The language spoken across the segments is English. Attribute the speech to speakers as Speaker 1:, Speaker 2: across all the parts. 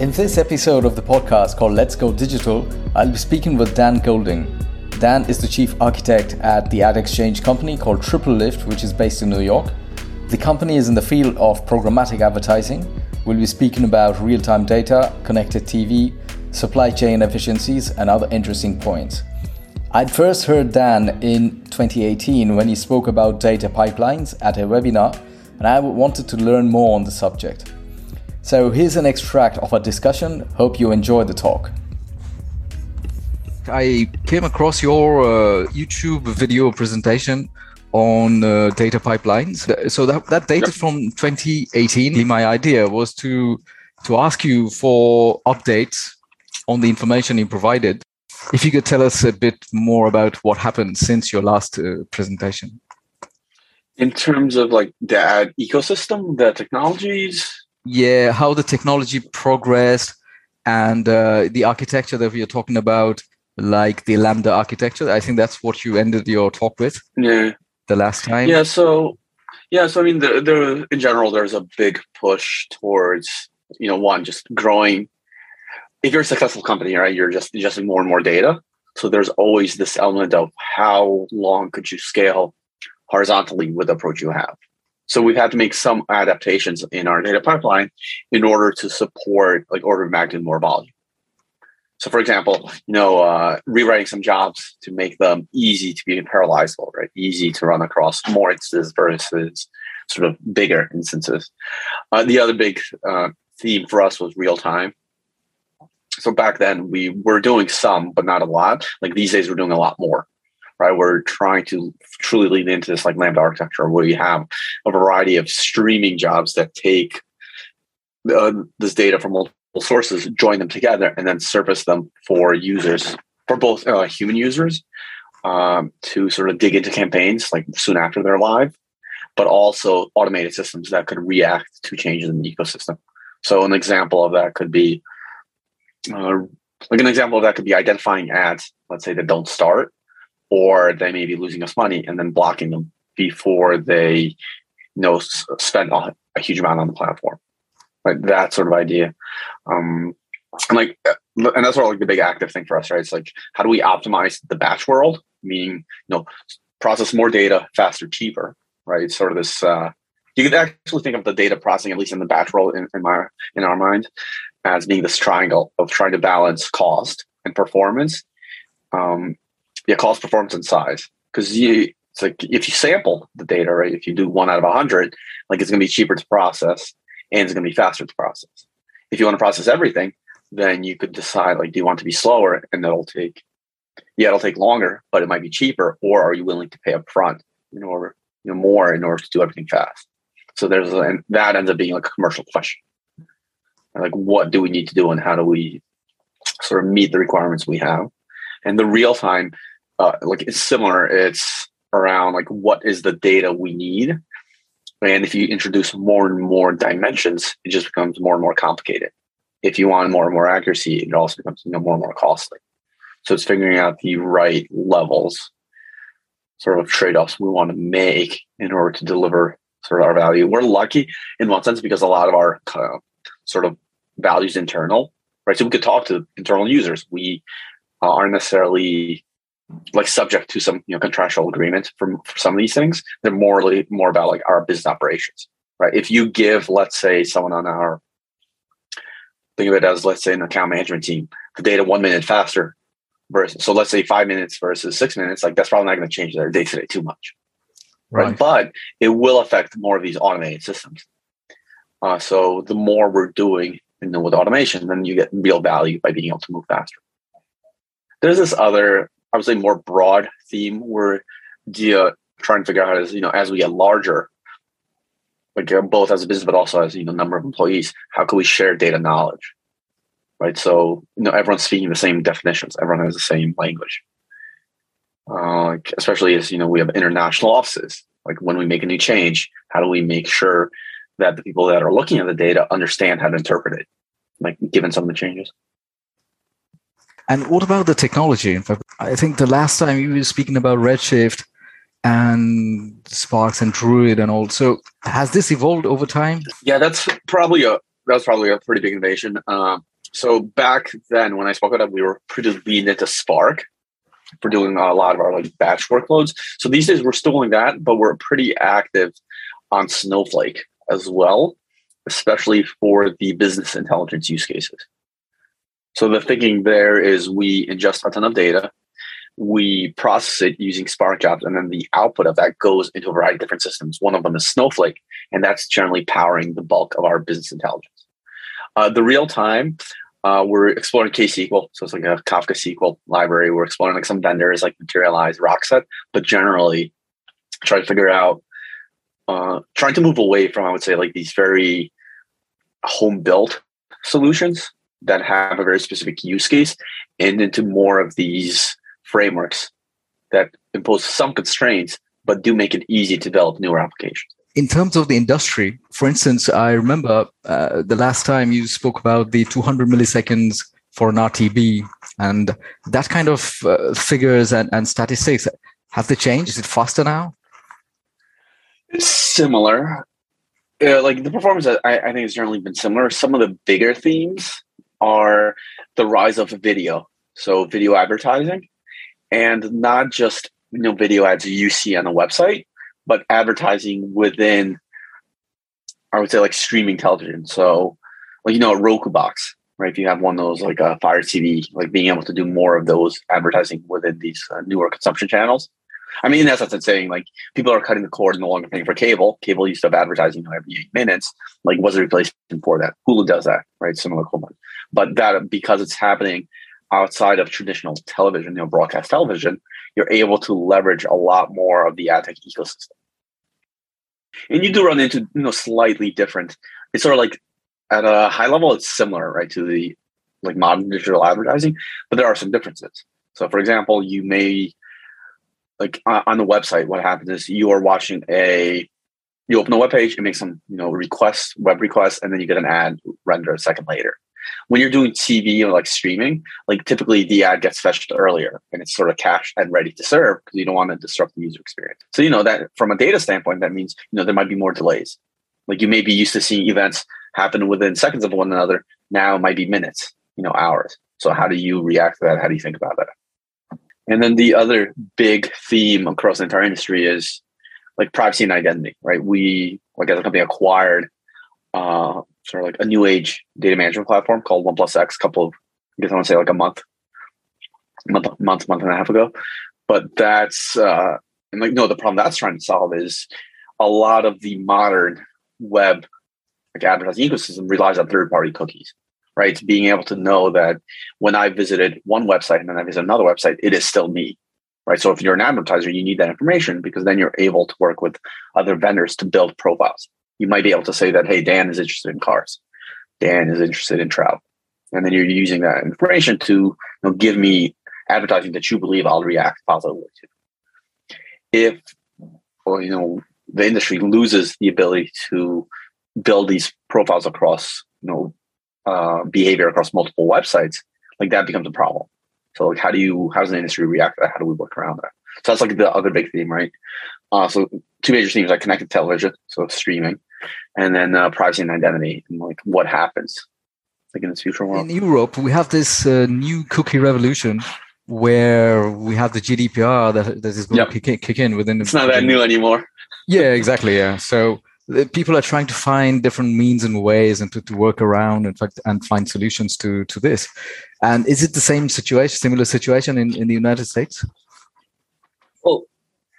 Speaker 1: In this episode of the podcast called Let's Go Digital, I'll be speaking with Dan Golding. Dan is the chief architect at the ad exchange company called TripleLift, which is based in New York. The company is in the field of programmatic advertising. We'll be speaking about real time data, connected TV, supply chain efficiencies, and other interesting points. I'd first heard Dan in 2018 when he spoke about data pipelines at a webinar, and I wanted to learn more on the subject. So here's an extract of our discussion. Hope you enjoy the talk. I came across your uh, YouTube video presentation on uh, data pipelines. So that, that dated from 2018. My idea was to to ask you for updates on the information you provided. If you could tell us a bit more about what happened since your last uh, presentation.
Speaker 2: In terms of like the ad ecosystem, the technologies,
Speaker 1: yeah how the technology progressed and uh, the architecture that we are talking about like the lambda architecture i think that's what you ended your talk with
Speaker 2: yeah.
Speaker 1: the last time.
Speaker 2: Yeah so yeah so i mean the, the in general there's a big push towards you know one just growing. If you're a successful company right you're just ingesting more and more data. So there's always this element of how long could you scale horizontally with the approach you have so we've had to make some adaptations in our data pipeline in order to support like order of magnitude more volume. So for example, you know, uh, rewriting some jobs to make them easy to be parallelizable, right? Easy to run across more instances versus sort of bigger instances. Uh, the other big uh, theme for us was real time. So back then we were doing some, but not a lot. Like these days, we're doing a lot more right? We're trying to truly lean into this like Lambda architecture where you have a variety of streaming jobs that take uh, this data from multiple sources, join them together, and then surface them for users, for both uh, human users um, to sort of dig into campaigns like soon after they're live, but also automated systems that could react to changes in the ecosystem. So an example of that could be, uh, like an example of that could be identifying ads, let's say that don't start or they may be losing us money and then blocking them before they you know spend a, huge amount on the platform. Like that sort of idea. Um and like uh, and that's sort of like the big active thing for us right? It's like how do we optimize the batch world? Meaning you know process more data faster cheaper right? It's sort of this uh you can actually think of the data processing at least in the batch world in, in my in our mind as being this triangle of trying to balance cost and performance. Um, yeah, cost, performance, and size. Because you, it's like if you sample the data, right? If you do one out of a hundred, like it's going to be cheaper to process and it's going to be faster to process. If you want to process everything, then you could decide like, do you want to be slower, and that'll take, yeah, it'll take longer, but it might be cheaper, or are you willing to pay up front in order, you know, more in order to do everything fast? So there's, and that ends up being like a commercial question. Like, what do we need to do, and how do we sort of meet the requirements we have? And the real time uh, like it's similar. It's around like what is the data we need, and if you introduce more and more dimensions, it just becomes more and more complicated. If you want more and more accuracy, it also becomes you know more and more costly. So it's figuring out the right levels, sort of trade offs we want to make in order to deliver sort of our value. We're lucky in one sense because a lot of our uh, sort of values internal, right? So we could talk to internal users. We uh, aren't necessarily like subject to some you know contractual agreement for, for some of these things. They're more more about like our business operations, right? If you give, let's say, someone on our think of it as let's say an account management team, the data one minute faster versus so let's say five minutes versus six minutes, like that's probably not going to change their day to day too much, right? right? But it will affect more of these automated systems. Uh, so the more we're doing you know, with automation, then you get real value by being able to move faster. There's this other I would say more broad theme where Dia trying to figure out how you know, as we get larger, like both as a business, but also as, you know, number of employees, how can we share data knowledge? Right. So, you know, everyone's speaking the same definitions. Everyone has the same language. Uh, especially as, you know, we have international offices. Like when we make a new change, how do we make sure that the people that are looking at the data understand how to interpret it, like given some of the changes?
Speaker 1: And what about the technology? In fact, I think the last time you were speaking about Redshift and Sparks and Druid and all. So has this evolved over time?
Speaker 2: Yeah, that's probably a that's probably a pretty big innovation. Um, so back then, when I spoke about it, we were pretty lean into Spark for doing a lot of our like batch workloads. So these days we're still doing that, but we're pretty active on Snowflake as well, especially for the business intelligence use cases. So the thinking there is we ingest a ton of data, we process it using Spark jobs, and then the output of that goes into a variety of different systems. One of them is Snowflake, and that's generally powering the bulk of our business intelligence. Uh, the real time, uh, we're exploring KSQL, so it's like a Kafka SQL library. We're exploring like some vendors like Materialize, Rockset, but generally trying to figure out, uh, trying to move away from, I would say, like these very home built solutions that have a very specific use case and into more of these frameworks that impose some constraints but do make it easy to develop newer applications.
Speaker 1: In terms of the industry for instance i remember uh, the last time you spoke about the 200 milliseconds for an rtb and that kind of uh, figures and, and statistics have they changed? Is it faster now?
Speaker 2: It's similar. Uh, like the performance I, I think has generally been similar. Some of the bigger themes are the rise of video. So video advertising and not just you know video ads you see on a website, but advertising within I would say like streaming television. So like you know a Roku box, right? If you have one of those like a Fire TV, like being able to do more of those advertising within these uh, newer consumption channels. I mean, in essence, it's saying like people are cutting the cord and no longer paying for cable. Cable used to have advertising every eight minutes. Like, what's the replacement for that? Hulu does that, right? Similar cool But that because it's happening outside of traditional television, you know, broadcast television, you're able to leverage a lot more of the ad tech ecosystem. And you do run into you know slightly different. It's sort of like at a high level, it's similar, right, to the like modern digital advertising, but there are some differences. So, for example, you may like uh, on the website, what happens is you are watching a you open the web page and make some you know requests, web requests, and then you get an ad render a second later. When you're doing TV or like streaming, like typically the ad gets fetched earlier and it's sort of cached and ready to serve because you don't want to disrupt the user experience. So you know that from a data standpoint, that means you know there might be more delays. Like you may be used to seeing events happen within seconds of one another. Now it might be minutes, you know, hours. So how do you react to that? How do you think about that? And then the other big theme across the entire industry is like privacy and identity, right? We, like as a company, acquired uh, sort of like a new age data management platform called OnePlus X. Couple of, I guess I want to say like a month, month, month, month and a half ago. But that's uh, and like no, the problem that's trying to solve is a lot of the modern web like advertising ecosystem relies on third party cookies right? It's Being able to know that when I visited one website and then I visit another website, it is still me, right? So if you're an advertiser, you need that information because then you're able to work with other vendors to build profiles. You might be able to say that, hey, Dan is interested in cars, Dan is interested in travel, and then you're using that information to you know, give me advertising that you believe I'll react positively to. If, well, you know, the industry loses the ability to build these profiles across you know uh, behavior across multiple websites, like that becomes a problem. So like how do you how does the industry react to that? How do we work around that? So that's like the other big theme, right? Uh, so two major themes like connected television, so streaming, and then uh, privacy and identity, and like what happens like in this future world.
Speaker 1: In Europe, we have this uh, new cookie revolution where we have the GDPR that, that is going yep. to kick, kick in within.
Speaker 2: It's not that new anymore.
Speaker 1: yeah, exactly. Yeah. So people are trying to find different means and ways and to, to work around and, fact and find solutions to, to this. And is it the same situation, similar situation in, in the United States?
Speaker 2: Well,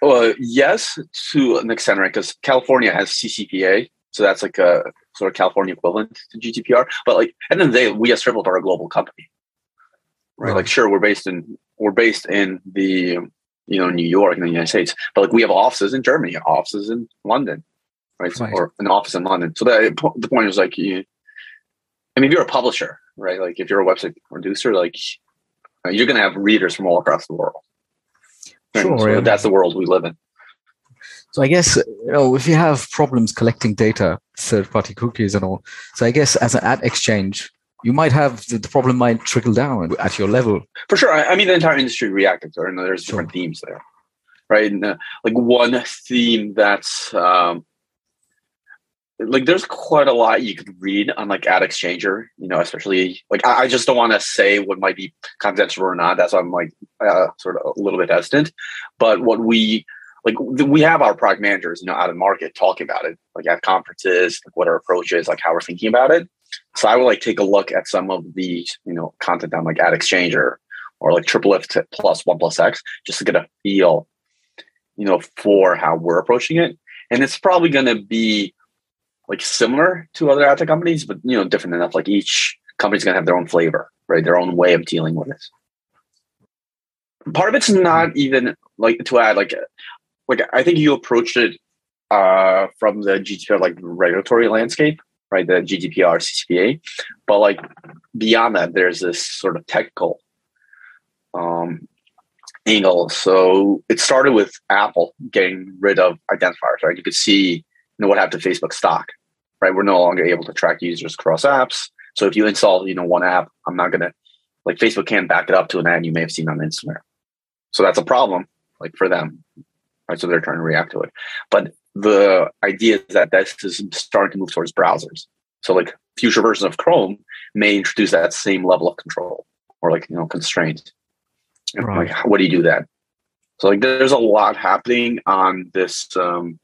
Speaker 2: well, yes, to an extent, right? Because California has CCPA, so that's like a sort of California equivalent to GDPR. But like at the end of the day, we as TripleLift are a global company, right? right? Like, sure, we're based in we're based in the you know New York in the United States, but like we have offices in Germany, offices in London, right? right. Or an office in London. So that the point is like, you, I mean, if you're a publisher, right? Like if you're a website producer, like you're going to have readers from all across the world. Sure, so yeah. that's the world we live in.
Speaker 1: So I guess you know if you have problems collecting data, third-party cookies and all. So I guess as an ad exchange, you might have the, problem might trickle down at your level.
Speaker 2: For sure. I, I mean, the entire industry reacted to it, and there's different themes there, right? And uh, like one theme that's um, like there's quite a lot you could read on like AdExchanger you know especially like i, I just don't want to say what might be confidential or not that's why i'm like uh, sort of a little bit hesitant. But what we like we have our product managers you know out in market talking about it like at conferences like what our approach is like how we're thinking about it. So i would like take a look at some of the you know content on like AdExchanger or like TripleLift plus OnePlus X just to get a feel you know for how we're approaching it. And it's probably going to be like similar to other ad tech companies, but you know, different enough. Like each company's gonna have their own flavor, right? Their own way of dealing with this. Part of it's not even like to add like like I think you approached it uh from the GDPR like regulatory landscape, right? The GDPR CCPA. But like beyond that, there's this sort of technical um angle. So it started with Apple getting rid of identifiers, right? You could see know what happened to Facebook stock, right? We're no longer able to track users across apps. So if you install, you know, one app, I'm not gonna like Facebook can't back it up to an ad you may have seen on Instagram. So that's a problem, like for them, right? So they're trying to react to it. But the idea is that this is starting to move towards browsers. So like future versions of Chrome may introduce that same level of control or like you know constraint. Right. Like, what do you do then? So like there's a lot happening on this um,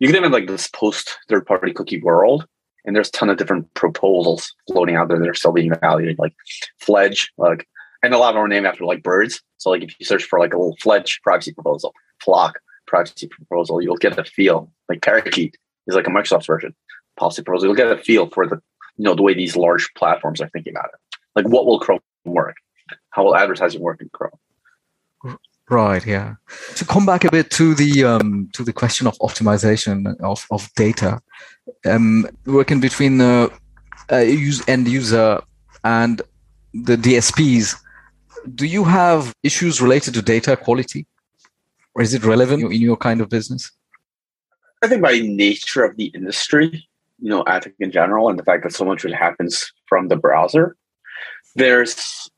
Speaker 2: you can have like this post third party cookie world and there's a ton of different proposals floating out there that are still being evaluated like fledge like and a lot of them are named after like birds. So like if you search for like a little fledge privacy proposal FLoC privacy proposal you'll get a feel. Like parakeet is like a microsoft's version policy proposal. You'll get a feel for the you know the way these large platforms are thinking about it. Like what will chrome work? How will advertising work in chrome
Speaker 1: Right. Yeah. To come back a bit to the um, to the question of optimization of, of data, um, working between the uh, use, end user and the DSPs, do you have issues related to data quality, or is it relevant in your kind of business?
Speaker 2: I think by nature of the industry, you know, I think in general, and the fact that so much really happens from the browser, there's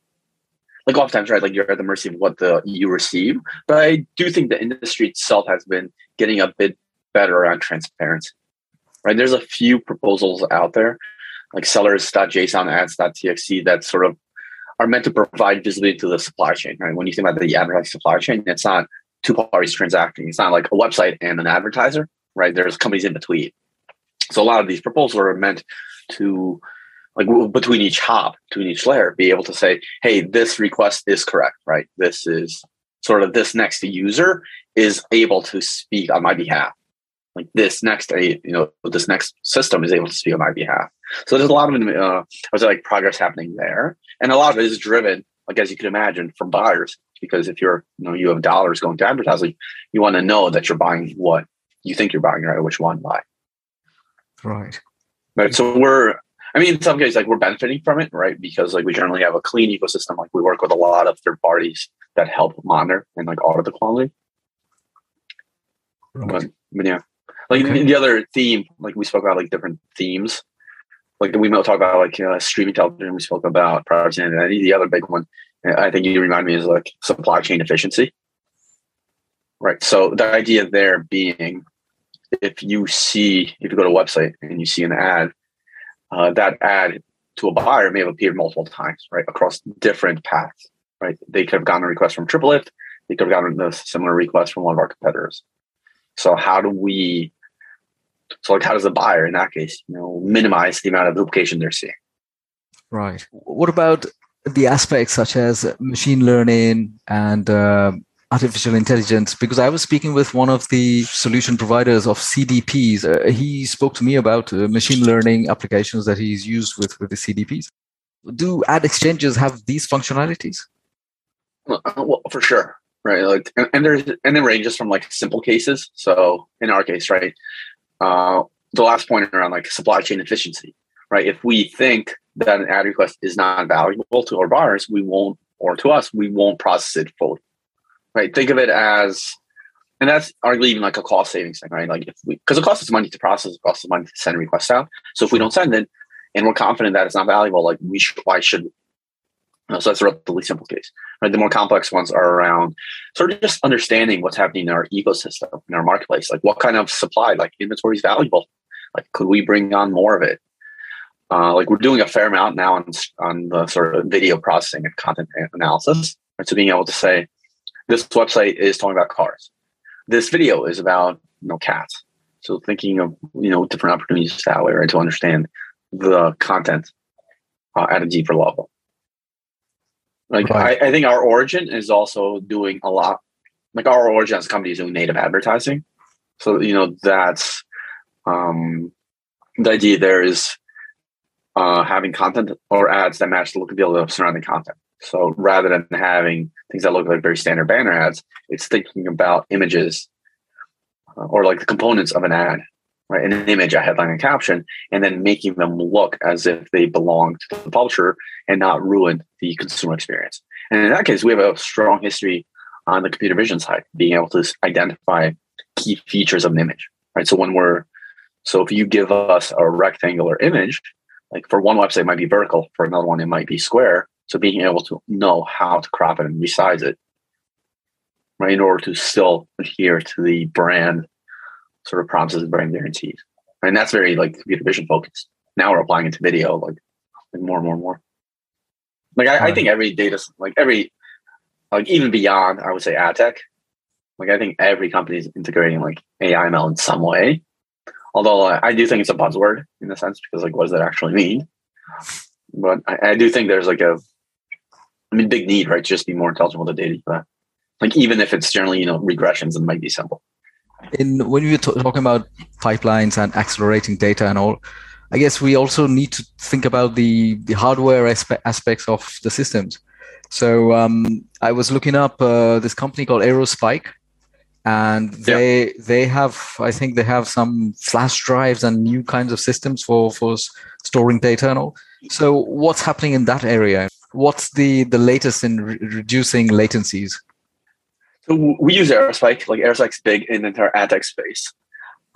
Speaker 2: like oftentimes, right? Like you're at the mercy of what the you receive. But I do think the industry itself has been getting a bit better around transparency. Right? There's a few proposals out there, like sellers.json ads.txt that sort of are meant to provide visibility to the supply chain. Right? When you think about the advertising supply chain, it's not two parties transacting. It's not like a website and an advertiser, right? There's companies in between. So a lot of these proposals are meant to like between each hop, between each layer, be able to say, hey, this request is correct, right? This is sort of this next user is able to speak on my behalf. Like this next, you know, this next system is able to speak on my behalf. So there's a lot of, uh, I was like progress happening there, and a lot of it is driven, like as you can imagine, from buyers. Because if you're, you know, you have dollars going to advertising, you want to know that you're buying what you think you're buying, right? Which one buy.
Speaker 1: Right.
Speaker 2: Right. So we're I mean, in some cases, like we're benefiting from it, right? Because like we generally have a clean ecosystem. Like we work with a lot of third parties that help monitor and like audit the quality. Right. But, but, yeah, like okay. the other theme, like we spoke about like different themes. Like we might talk about like uh, streaming television. We spoke about privacy and identity. The other big one, I think you remind me is like supply chain efficiency. Right. So the idea there being, if you see, if you go to a website and you see an ad uh, that ad to a buyer may have appeared multiple times, right, across different paths, right? They could have gotten a request from TripleLift. They could have gotten a similar request from one of our competitors. So how do we, so like how does the buyer in that case, you know, minimize the amount of duplication they're seeing?
Speaker 1: Right. What about the aspects such as machine learning and uh, artificial intelligence because I was speaking with one of the solution providers of CDPs. Uh, he spoke to me about uh, machine learning applications that he's used with, with the CDPs. Do ad exchanges have these functionalities?
Speaker 2: Well, uh, for sure, right? Like, and, and there's and it ranges from like simple cases. So in our case, right, uh, the last point around like supply chain efficiency, right? If we think that an ad request is not valuable to our buyers, we won't, or to us, we won't process it fully right? Think of it as, and that's arguably even like a cost savings thing, right? Like if we, because it costs us money to process, it costs us money to send requests out. So if we don't send it, and we're confident that it's not valuable, like we should, why should? You so that's a relatively simple case. Right? The more complex ones are around sort of just understanding what's happening in our ecosystem, in our marketplace. Like what kind of supply, like inventory is valuable. Like, could we bring on more of it? Uh, like we're doing a fair amount now on, on the sort of video processing and content analysis. Right? So being able to say, this website is talking about cars. This video is about you know cats. So thinking of you know different opportunities that way, right, to understand the content uh, at a deeper level. Like right. I, I think our origin is also doing a lot. Like our origin as a company is doing native advertising. So you know that's um, the idea. There is uh, having content or ads that match the look and feel of surrounding content. So rather than having things that look like very standard banner ads, it's thinking about images uh, or like the components of an ad, right? An image, a headline, and caption, and then making them look as if they belong to the publisher and not ruin the consumer experience. And in that case, we have a strong history on the computer vision side, being able to identify key features of an image, right? So when we're so if you give us a rectangular image, like for one website it might be vertical, for another one it might be square. So being able to know how to crop it and resize it, right, in order to still adhere to the brand sort of promises and brand guarantees. And that's very like computer vision focused. Now we're applying it to video, like, like more and more and more. Like I, I think every data, like every, like even beyond, I would say ad tech. Like I think every company is integrating like AI ML in some way. Although uh, I do think it's a buzzword in a sense because like what does that actually mean? But I, I do think there's like a, I mean, big need, right? Just be more intelligent with the data. But like even if it's generally you know regressions, it might be simple.
Speaker 1: In when we were t- talking about pipelines and accelerating data and all, I guess we also need to think about the the hardware aspe- aspects of the systems. So um, I was looking up uh, this company called Aerospike, and they yeah. they have I think they have some flash drives and new kinds of systems for for storing data and all. So what's happening in that area? What's the the latest in re- reducing latencies?
Speaker 2: So we use Aerospike. Like Aerospike's big in the entire ad tech space.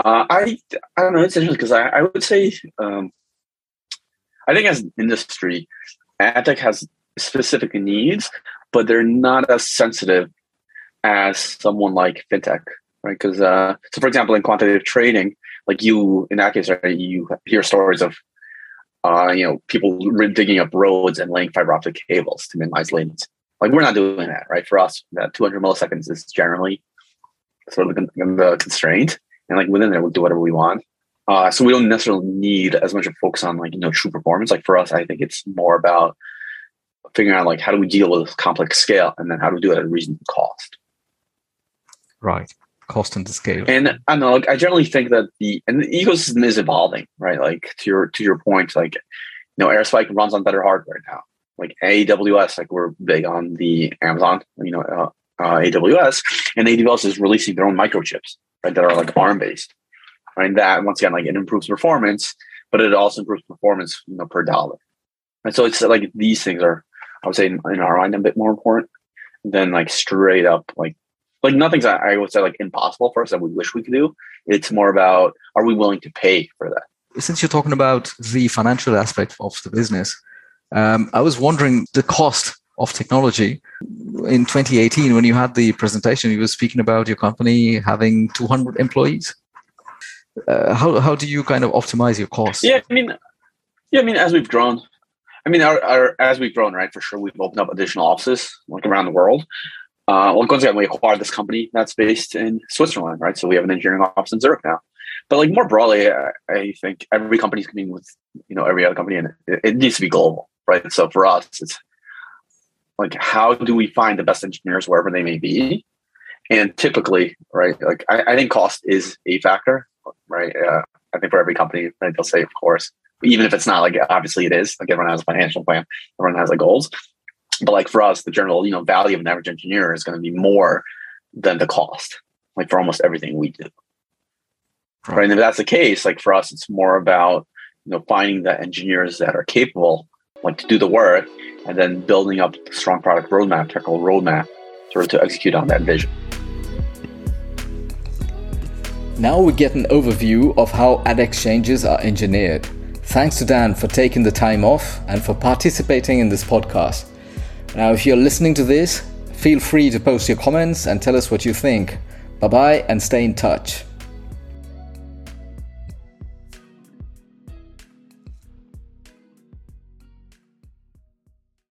Speaker 2: Uh, I I don't know. It's interesting because I, I would say um, I think as an industry, ad tech has specific needs, but they're not as sensitive as someone like fintech, right? Because uh, so, for example, in quantitative trading, like you in that case, right, you hear stories of uh, you know people digging up roads and laying fiber optic cables to minimize latency. Like we're not doing that, right? For us, that 200 milliseconds is generally sort of the, the constraint, and like within there, we'll do whatever we want. Uh, so we don't necessarily need as much of focus on like you know true performance. Like for us, I think it's more about figuring out like how do we deal with complex scale, and then how do we do it at a reasonable cost.
Speaker 1: Right. Cost and scale.
Speaker 2: And I know, like, I generally think that the and the ecosystem is evolving, right? Like to your to your point, like you know, Aerospike runs on better hardware now. Like AWS, like we're big on the Amazon, you know, uh, uh, AWS, and AWS is releasing their own microchips, right? That are like ARM based, right? And that once again, like it improves performance, but it also improves performance, you know, per dollar. And so it's like these things are, I would say, in, in our mind, a bit more important than like straight up like like nothing's I would say like impossible for us that we wish we could do. It's more about are we willing to pay for that?
Speaker 1: Since you're talking about the financial aspect of the business, um, I was wondering the cost of technology in 2018 when you had the presentation. You were speaking about your company having 200 employees. Uh, how how do you kind of optimize your costs?
Speaker 2: Yeah, I mean, yeah, I mean, as we've grown, I mean, our, our, as we've grown, right, for sure, we've opened up additional offices like around the world. Uh, well, once again, we acquired this company that's based in Switzerland, right? So we have an engineering office in Zurich now. But like more broadly, I, I think every company is competing with you know every other company, and it, it, needs to be global, right? So for us, it's like how do we find the best engineers wherever they may be, and typically, right? Like I, I think cost is a factor, right? Uh, I think for every company, right, they'll say, of course, even if it's not like obviously it is. Like everyone has a financial plan, everyone has like goals, but like for us, the general, you know, value of an average engineer is going to be more than the cost, like for almost everything we do. Right. right. And if that's the case, like for us, it's more about, you know, finding the engineers that are capable, like to do the work and then building up a strong product roadmap, technical roadmap, sort of to execute on that vision.
Speaker 1: Now we get an overview of how ad exchanges are engineered. Thanks to Dan for taking the time off and for participating in this podcast. Now, if you're listening to this, feel free to post your comments and tell us what you think. Bye bye and stay in touch.